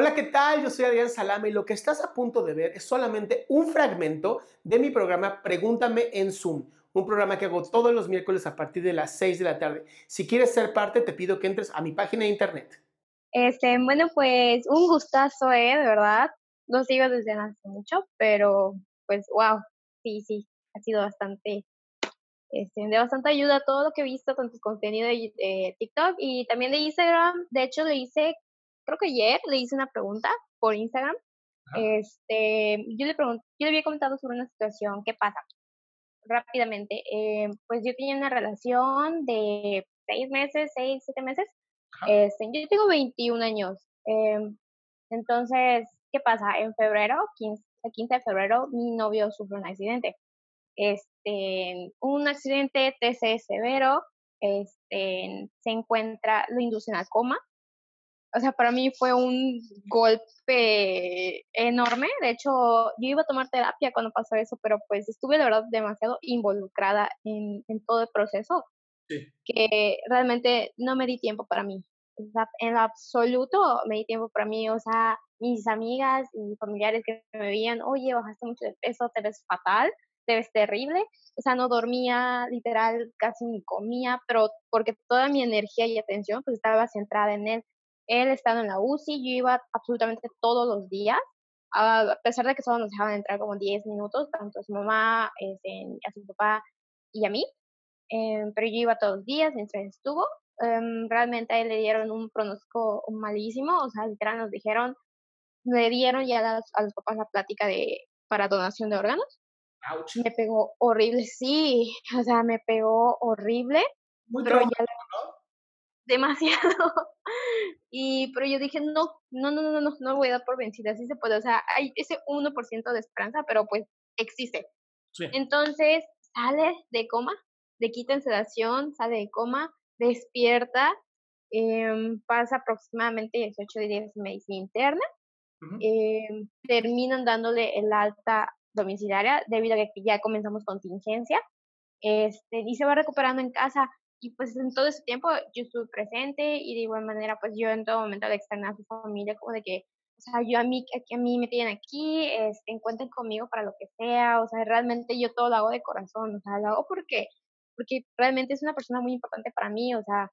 Hola, ¿qué tal? Yo soy Adrián Salame y lo que estás a punto de ver es solamente un fragmento de mi programa Pregúntame en Zoom, un programa que hago todos los miércoles a partir de las 6 de la tarde. Si quieres ser parte, te pido que entres a mi página de internet. Este, bueno, pues un gustazo, ¿eh? De verdad. Lo sigo desde hace mucho, pero pues wow, sí, sí, ha sido bastante, este, de bastante ayuda todo lo que he visto con tu contenido de TikTok y también de Instagram. De hecho, le hice creo que ayer le hice una pregunta por Instagram. Este, yo le pregunté, yo le había comentado sobre una situación, ¿qué pasa? Rápidamente, eh, pues yo tenía una relación de seis meses, seis, siete meses. Este, yo tengo 21 años. Em, entonces, ¿qué pasa? En febrero, 15, el 15 de febrero, mi novio sufre un accidente. Este, un accidente TC severo, este, se encuentra, lo inducen al coma, o sea, para mí fue un golpe enorme. De hecho, yo iba a tomar terapia cuando pasó eso, pero pues estuve de verdad demasiado involucrada en, todo el proceso que realmente no me di tiempo para mí. En absoluto me di tiempo para mí. O sea, mis amigas y familiares que me veían, oye, bajaste mucho de peso, te ves fatal, te ves terrible. O sea, no dormía, literal, casi ni comía, pero porque toda mi energía y atención pues estaba centrada en él. Él estaba en la UCI, yo iba absolutamente todos los días, a pesar de que solo nos dejaban entrar como 10 minutos, tanto a su mamá, este, a su papá y a mí, em, pero yo iba todos los días mientras estuvo. Em, realmente a él le dieron un pronóstico malísimo, o sea, literal nos dijeron, le dieron ya a los, a los papás la plática de para donación de órganos. Me pegó horrible, sí, o sea, me pegó horrible. Muy pero ya, demasiado. Y, pero yo dije, no, no, no, no, no, no voy a dar por vencida, así se puede. O sea, hay ese 1% de esperanza, pero pues existe. Entonces, sale de coma, le quitan sedación, sale de coma, despierta, em, pasa aproximadamente 18 días de medicina interna, em, terminan dándole el alta domiciliaria debido a que ya comenzamos contingencia, este, y se va recuperando en casa y pues en todo ese tiempo yo estuve presente y de igual manera pues yo en todo momento de externar a su familia como de que, o sea, yo a mí, a mí me tienen aquí, este, encuentren conmigo para lo que sea, o sea, realmente yo todo lo hago de corazón, o sea, lo hago porque, porque realmente es una persona muy importante para mí, o sea,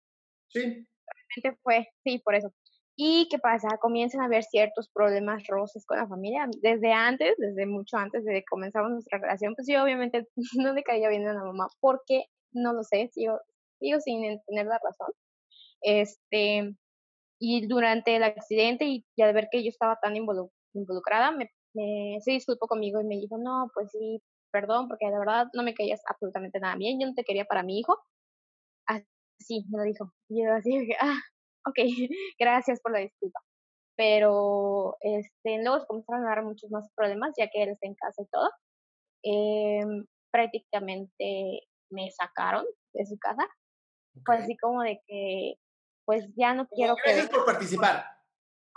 sí. realmente fue, sí, por eso. ¿Y qué pasa? Comienzan a haber ciertos problemas roces con la familia. Desde antes, desde mucho antes de que comenzamos nuestra relación, pues yo obviamente no le caía bien a la mamá, porque no lo sé, yo sin tener la razón. Este, y durante el accidente y, al ver que yo estaba tan involucrada, me, se disculpó conmigo y me dijo, no, pues sí, perdón, porque de verdad no me caías absolutamente nada bien, yo no te quería para mi hijo. Así me lo dijo. Y yo así dije, ah, ok, gracias por la disculpa. Pero este, luego se comenzaron a dar muchos más problemas, ya que él está en casa y todo. Em, prácticamente me sacaron de su casa fue así como de que, pues ya no quiero Gracias por participar.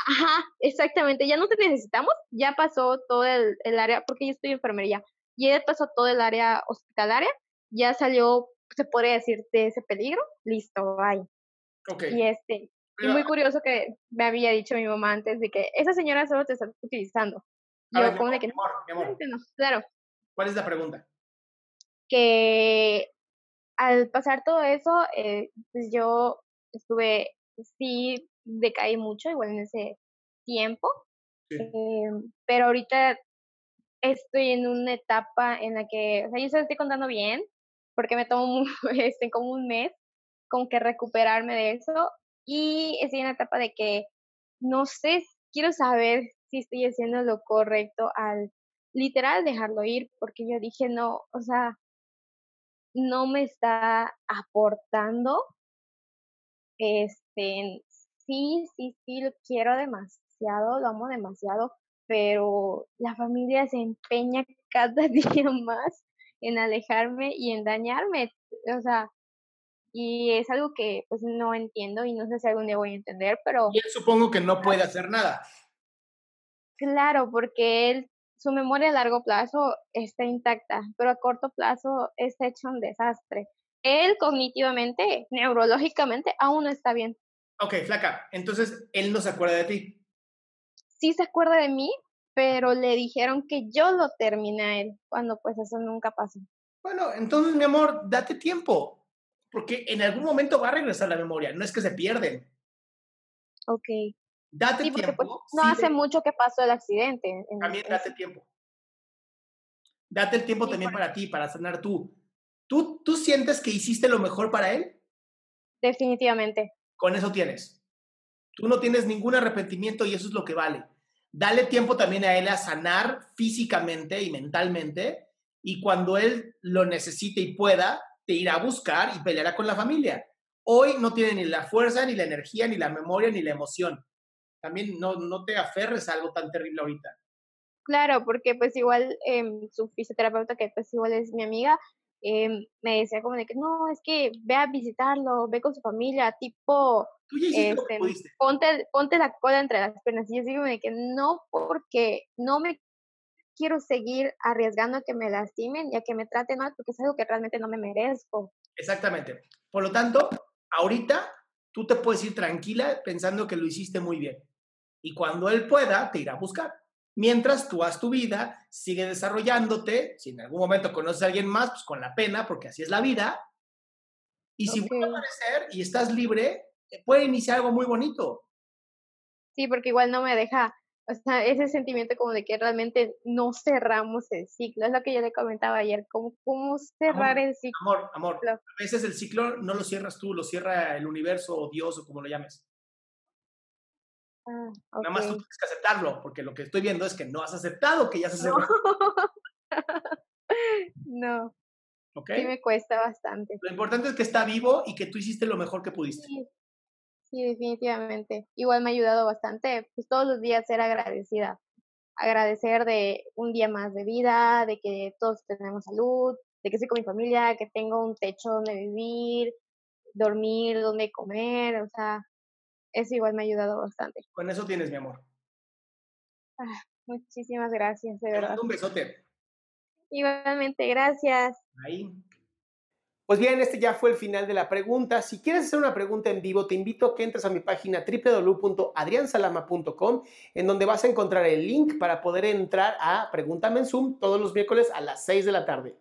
Ajá, exactamente, ya no te necesitamos, ya pasó todo el, el área, porque yo estoy enfermería, ya pasó todo el área hospitalaria, ya salió, se podría decir, de ese peligro, listo, bye. Okay. Y este, y muy curioso que me había dicho mi mamá antes de que esa señora solo te está utilizando. Yo, como de que mi amor. no, claro. ¿Cuál es la pregunta? Que al pasar todo eso, eh, pues yo estuve, sí, decaí mucho igual en ese tiempo, em, pero ahorita estoy en una etapa en la que, o sea, yo se lo estoy contando bien, porque me tomo este, como un mes como que recuperarme de eso y estoy en la etapa de que no sé, quiero saber si estoy haciendo lo correcto al literal dejarlo ir, porque yo dije, no, o sea, no me está aportando. Este, sí, sí, sí, lo quiero demasiado, lo amo demasiado, pero la familia se empeña cada día más en alejarme y en dañarme. O sea, y es algo que pues no entiendo y no sé si algún día voy a entender, pero... Y él supongo que no puede hacer nada. Claro, porque él su memoria a largo plazo está intacta, pero a corto plazo está hecho un desastre. Él cognitivamente, neurológicamente, aún no está bien. Ok, flaca, entonces él no se acuerda de ti. sí se acuerda de mí, pero le dijeron que yo lo terminé a él, cuando pues eso nunca pasó. Bueno, entonces, mi amor, date tiempo, porque en algún momento va a regresar la memoria, no es que se pierden. Ok. Date Sí, porque tiempo. pues no sí, hace mucho que pasó el accidente. en- También date tiempo. Date el tiempo Sí, también para ti, para sanar tú. ¿Tú. ¿Tú sientes que hiciste lo mejor para él? Definitivamente. Con eso tienes. Tú no tienes ningún arrepentimiento y eso es lo que vale. Dale tiempo también a él a sanar físicamente y mentalmente y cuando él lo necesite y pueda, te irá a buscar y peleará con la familia. Hoy no tiene ni la fuerza, ni la energía, ni la memoria, ni la emoción. También no, no te aferres a algo tan terrible ahorita. Claro, porque pues igual em, su fisioterapeuta, que pues igual es mi amiga, em, me decía como de que no, es que ve a visitarlo, ve con su familia, tipo, este, ponte, ponte la cola entre las piernas. Y yo digo de que no, porque no me quiero seguir arriesgando a que me lastimen y a que me traten mal, porque es algo que realmente no me merezco. Exactamente. Por lo tanto, ahorita tú te puedes ir tranquila pensando que lo hiciste muy bien. Y cuando él pueda, te irá a buscar. Mientras tú haz tu vida, sigue desarrollándote. Si en algún momento conoces a alguien más, pues con la pena, porque así es la vida. Y si vuelve a aparecer y estás libre, puede iniciar algo muy bonito. Sí, porque igual no me deja, o sea, ese sentimiento como de que realmente no cerramos el ciclo. Es lo que yo le comentaba ayer, como cómo cerrar el ciclo. Amor, amor. A veces el ciclo no lo cierras tú, lo cierra el universo o Dios o como lo llames. Ah, Nada más tú tienes que aceptarlo, porque lo que estoy viendo es que no has aceptado que ya se No. No, ¿Ok? sí me cuesta bastante. Lo importante es que está vivo y que tú hiciste lo mejor que pudiste. Sí, sí, definitivamente. Igual me ha ayudado bastante, pues todos los días ser agradecida. Agradecer de un día más de vida, de que todos tenemos salud, de que estoy con mi familia, que tengo un techo donde vivir, dormir, donde comer, o sea, eso igual me ha ayudado bastante. Con eso tienes, mi amor. Muchísimas gracias, de Te verdad. mando un besote. Igualmente, gracias. Ahí. Pues bien, este ya fue el final de la pregunta. Si quieres hacer una pregunta en vivo, te invito a que entres a mi página www.adriansalama.com, en donde vas a encontrar el link para poder entrar a Pregúntame en Zoom todos los miércoles a las 6 de la tarde.